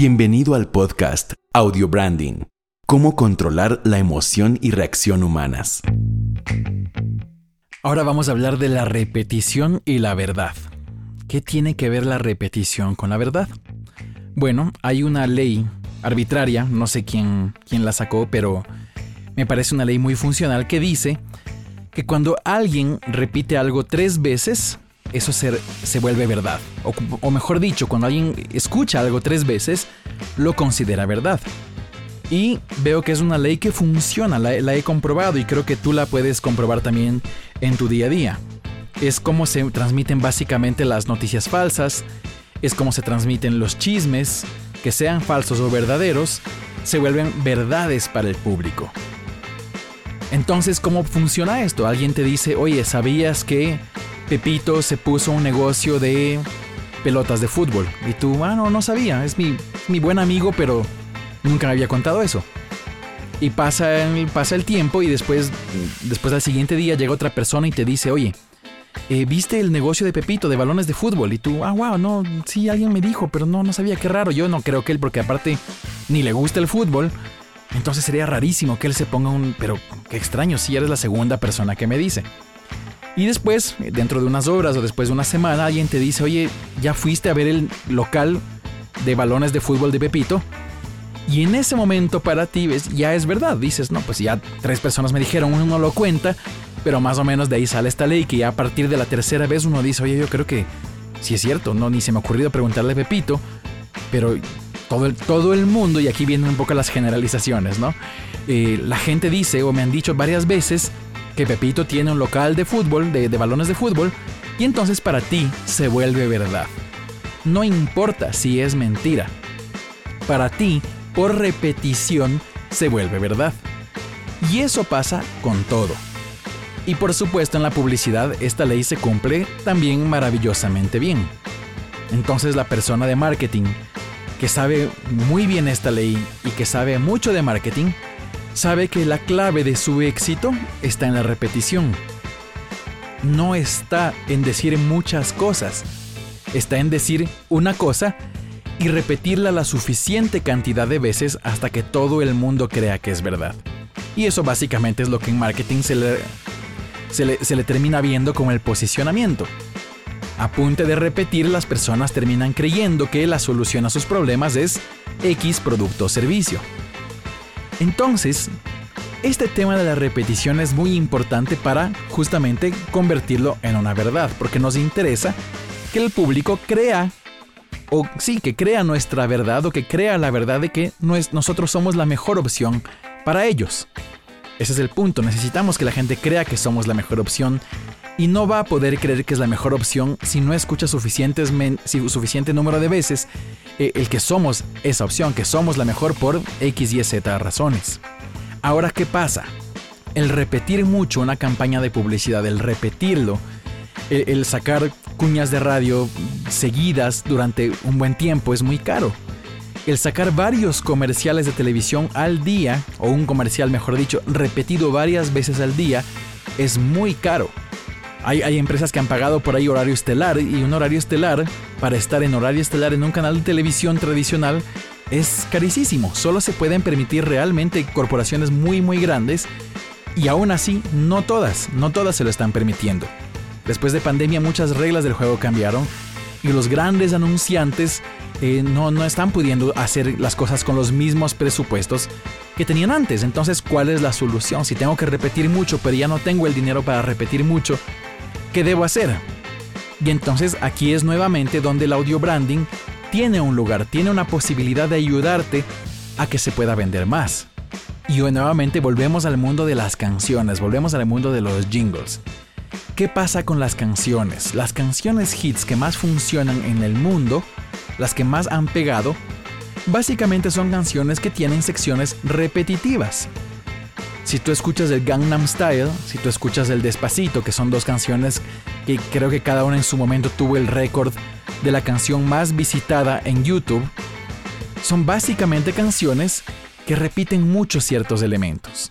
Bienvenido al podcast Audio Branding. Cómo controlar la emoción y reacción humanas. Ahora vamos a hablar de la repetición y la verdad. ¿Qué tiene que ver la repetición con la verdad? Bueno, hay una ley arbitraria, no sé quién, quién la sacó, pero me parece una ley muy funcional que dice que cuando alguien repite algo tres veces, eso se, se vuelve verdad. O, mejor dicho, cuando alguien escucha algo tres veces, lo considera verdad. Y veo que es una ley que funciona, la, la he comprobado y creo que tú la puedes comprobar también en tu día a día. Es como se transmiten básicamente las noticias falsas, es como se transmiten los chismes, que sean falsos o verdaderos, se vuelven verdades para el público. Entonces, ¿cómo funciona esto? Alguien te dice, oye, ¿sabías que Pepito se puso un negocio de pelotas de fútbol? Y tú, ah, no, no sabía, es mi, mi buen amigo, pero nunca me había contado eso. Y pasa el, pasa el tiempo y después, después al siguiente día llega otra persona y te dice, oye, eh, ¿viste el negocio de Pepito de balones de fútbol? Y tú, ah, wow, no, sí, alguien me dijo, pero no, no sabía, qué raro. Yo no creo que él, porque aparte ni le gusta el fútbol, entonces sería rarísimo que él se ponga un... Pero qué extraño, si eres la segunda persona que me dice. Y después, dentro de unas horas o después de una semana, alguien te dice, oye, ya fuiste a ver el local de balones de fútbol de Pepito. Y en ese momento para ti ves, ya es verdad. Dices, no, pues ya tres personas me dijeron, uno no lo cuenta, pero más o menos de ahí sale esta ley que ya a partir de la tercera vez uno dice, oye, yo creo que sí es cierto, no, ni se me ha ocurrido preguntarle a Pepito, pero todo el, todo el mundo, y aquí vienen un poco las generalizaciones, ¿no? Eh, la gente dice, o me han dicho varias veces, que Pepito tiene un local de fútbol, de, de balones de fútbol, y entonces para ti se vuelve verdad. No importa si es mentira. Para ti, por repetición, se vuelve verdad. Y eso pasa con todo. Y por supuesto en la publicidad esta ley se cumple también maravillosamente bien. Entonces la persona de marketing que sabe muy bien esta ley y que sabe mucho de marketing, sabe que la clave de su éxito está en la repetición. No está en decir muchas cosas, está en decir una cosa y repetirla la suficiente cantidad de veces hasta que todo el mundo crea que es verdad. Y eso básicamente es lo que en marketing se le, termina viendo como el posicionamiento. A punto de repetir, las personas terminan creyendo que la solución a sus problemas es X producto o servicio. Entonces, este tema de la repetición es muy importante para justamente convertirlo en una verdad, porque nos interesa que el público crea, o sí, que crea nuestra verdad o que crea la verdad de que nosotros somos la mejor opción para ellos. Ese es el punto, necesitamos que la gente crea que somos la mejor opción y no va a poder creer que es la mejor opción si no escucha suficientes suficiente número de veces el que somos esa opción, que somos la mejor por X, Y, Z razones. Ahora, ¿qué pasa? El repetir mucho una campaña de publicidad, el repetirlo, el, el sacar cuñas de radio seguidas durante un buen tiempo es muy caro. El sacar varios comerciales de televisión al día, o un comercial mejor dicho, repetido varias veces al día, es muy caro. Hay, empresas que han pagado por ahí horario estelar y un horario estelar, para estar en horario estelar en un canal de televisión tradicional, es carísimo. Solo se pueden permitir realmente corporaciones muy muy grandes y aún así no todas, no todas se lo están permitiendo. Después de pandemia muchas reglas del juego cambiaron y los grandes anunciantes eh, no, no están pudiendo hacer las cosas con los mismos presupuestos que tenían antes. Entonces, ¿cuál es la solución? Si tengo que repetir mucho, pero ya no tengo el dinero para repetir mucho, ¿qué debo hacer? Y entonces aquí es nuevamente donde el audio branding tiene un lugar, tiene una posibilidad de ayudarte a que se pueda vender más. Y nuevamente volvemos al mundo de las canciones, volvemos al mundo de los jingles. ¿Qué pasa con las canciones? Las canciones hits que más funcionan en el mundo, las que más han pegado, básicamente son canciones que tienen secciones repetitivas. Si tú escuchas el Gangnam Style, si tú escuchas el Despacito, que son dos canciones que creo que cada una en su momento tuvo el récord de la canción más visitada en YouTube, son básicamente canciones que repiten muchos ciertos elementos.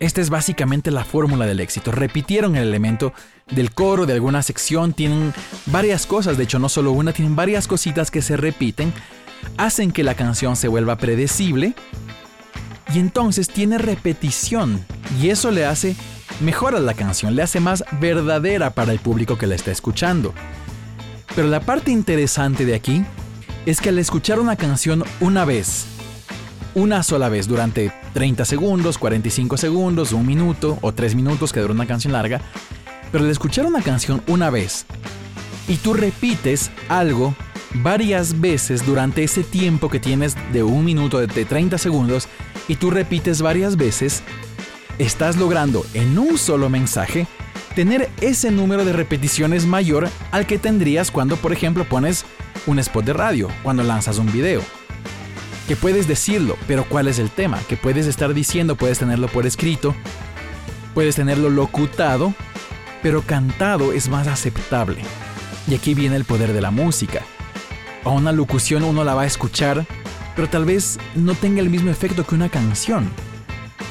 Esta es básicamente la fórmula del éxito. Repitieron el elemento del coro, de alguna sección, tienen varias cosas, de hecho no solo una, tienen varias cositas que se repiten, hacen que la canción se vuelva predecible y entonces tiene repetición y eso le hace mejor a la canción, le hace más verdadera para el público que la está escuchando. Pero la parte interesante de aquí es que al escuchar una canción una vez, una sola vez durante 30 segundos, 45 segundos, un minuto o tres minutos que dura una canción larga, pero al escuchar una canción una vez y tú repites algo varias veces durante ese tiempo que tienes de un minuto, de 30 segundos, y tú repites varias veces, estás logrando en un solo mensaje tener ese número de repeticiones mayor al que tendrías cuando, por ejemplo, pones un spot de radio, cuando lanzas un video que puedes decirlo, pero ¿cuál es el tema? Que puedes estar diciendo, puedes tenerlo por escrito, puedes tenerlo locutado, pero cantado es más aceptable. Y aquí viene el poder de la música. A una locución uno la va a escuchar, pero tal vez no tenga el mismo efecto que una canción.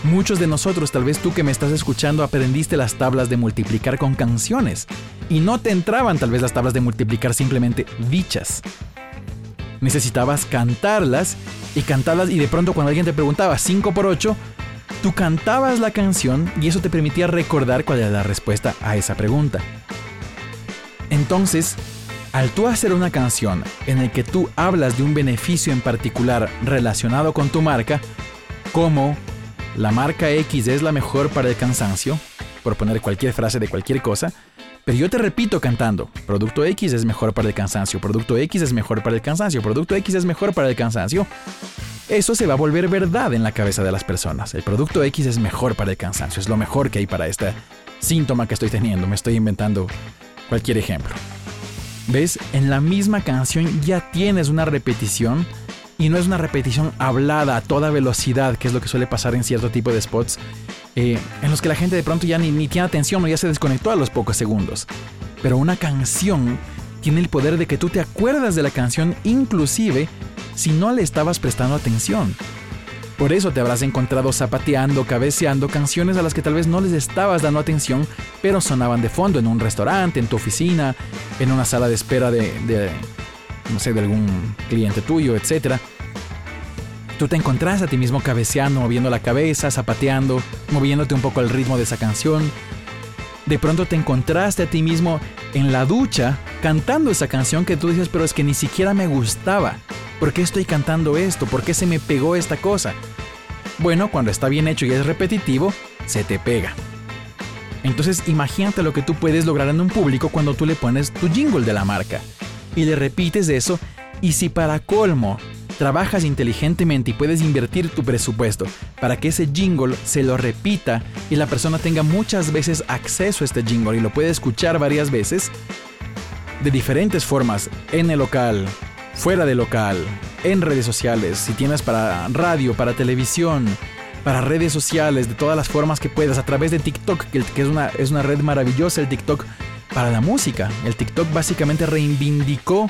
Muchos de nosotros, tal vez tú que me estás escuchando, aprendiste las tablas de multiplicar con canciones y no te entraban tal vez las tablas de multiplicar simplemente dichas. Necesitabas cantarlas y cantabas y de pronto cuando alguien te preguntaba 5 por 8, tú cantabas la canción y eso te permitía recordar cuál era la respuesta a esa pregunta. Entonces, al tú hacer una canción en el que tú hablas de un beneficio en particular relacionado con tu marca, como la marca X es la mejor para el cansancio, por poner cualquier frase de cualquier cosa, pero yo te repito cantando, producto X es mejor para el cansancio, producto X es mejor para el cansancio, producto X es mejor para el cansancio. Eso se va a volver verdad en la cabeza de las personas. El producto X es mejor para el cansancio, es lo mejor que hay para este síntoma que estoy teniendo. Me estoy inventando cualquier ejemplo. ¿Ves? En la misma canción ya tienes una repetición y no es una repetición hablada a toda velocidad, que es lo que suele pasar en cierto tipo de spots, eh, en los que la gente de pronto ya ni, ni tiene atención o ya se desconectó a los pocos segundos. Pero una canción tiene el poder de que tú te acuerdas de la canción inclusive si no le estabas prestando atención. Por eso te habrás encontrado zapateando, cabeceando canciones a las que tal vez no les estabas dando atención, pero sonaban de fondo en un restaurante, en tu oficina, en una sala de espera de, no sé, de algún cliente tuyo, etc. Tú te encontrás a ti mismo cabeceando, moviendo la cabeza, zapateando, moviéndote un poco al ritmo de esa canción. De pronto te encontraste a ti mismo en la ducha cantando esa canción que tú dices, pero es que ni siquiera me gustaba. ¿Por qué estoy cantando esto? ¿Por qué se me pegó esta cosa? Bueno, cuando está bien hecho y es repetitivo, se te pega. Entonces imagínate lo que tú puedes lograr en un público cuando tú le pones tu jingle de la marca y le repites eso y si para colmo trabajas inteligentemente y puedes invertir tu presupuesto para que ese jingle se lo repita y la persona tenga muchas veces acceso a este jingle y lo puede escuchar varias veces de diferentes formas en el local, fuera del local, en redes sociales, si tienes para radio, para televisión, para redes sociales, de todas las formas que puedas, a través de TikTok, que, es, una, es una red maravillosa, el TikTok para la música. El TikTok básicamente reivindicó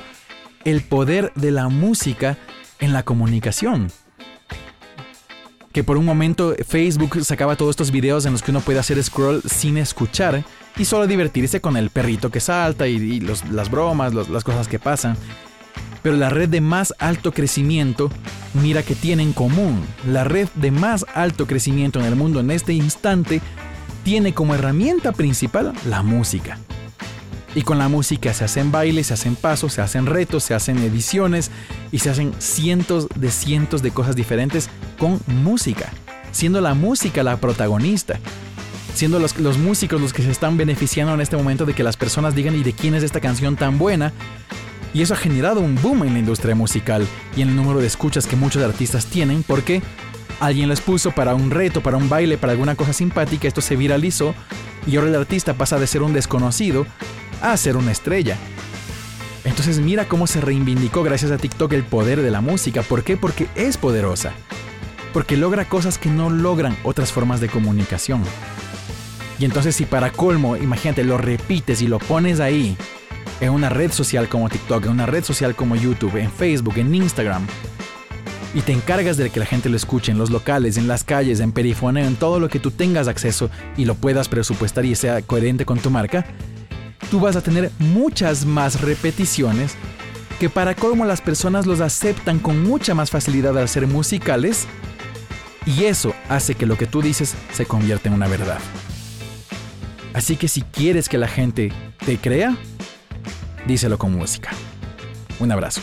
el poder de la música en la comunicación. Que por un momento Facebook sacaba todos estos videos en los que uno puede hacer scroll sin escuchar y solo divertirse con el perrito que salta y, las bromas, las cosas que pasan. Pero la red de más alto crecimiento, mira que tiene en común. La red de más alto crecimiento en el mundo en este instante tiene como herramienta principal la música. Y con la música se hacen bailes, se hacen pasos, se hacen retos, se hacen ediciones y se hacen cientos de cientos de cosas diferentes con música, siendo la música la protagonista siendo los, los, músicos los que se están beneficiando en este momento de que las personas digan y de quién es esta canción tan buena y eso ha generado un boom en la industria musical y en el número de escuchas que muchos artistas tienen porque alguien les puso para un reto, para un baile, para alguna cosa simpática, esto se viralizó y ahora el artista pasa de ser un desconocido a ser una estrella. Entonces mira cómo se reivindicó gracias a TikTok el poder de la música. ¿Por qué? Porque es poderosa. Porque logra cosas que no logran otras formas de comunicación. Y entonces si para colmo, imagínate, lo repites y lo pones ahí en una red social como TikTok, en una red social como YouTube, en Facebook, en Instagram, y te encargas de que la gente lo escuche en los locales, en las calles, en perifoneo, en todo lo que tú tengas acceso y lo puedas presupuestar y sea coherente con tu marca, tú vas a tener muchas más repeticiones que para colmo las personas los aceptan con mucha más facilidad al ser musicales y eso hace que lo que tú dices se convierta en una verdad. Así que si quieres que la gente te crea, díselo con música. Un abrazo.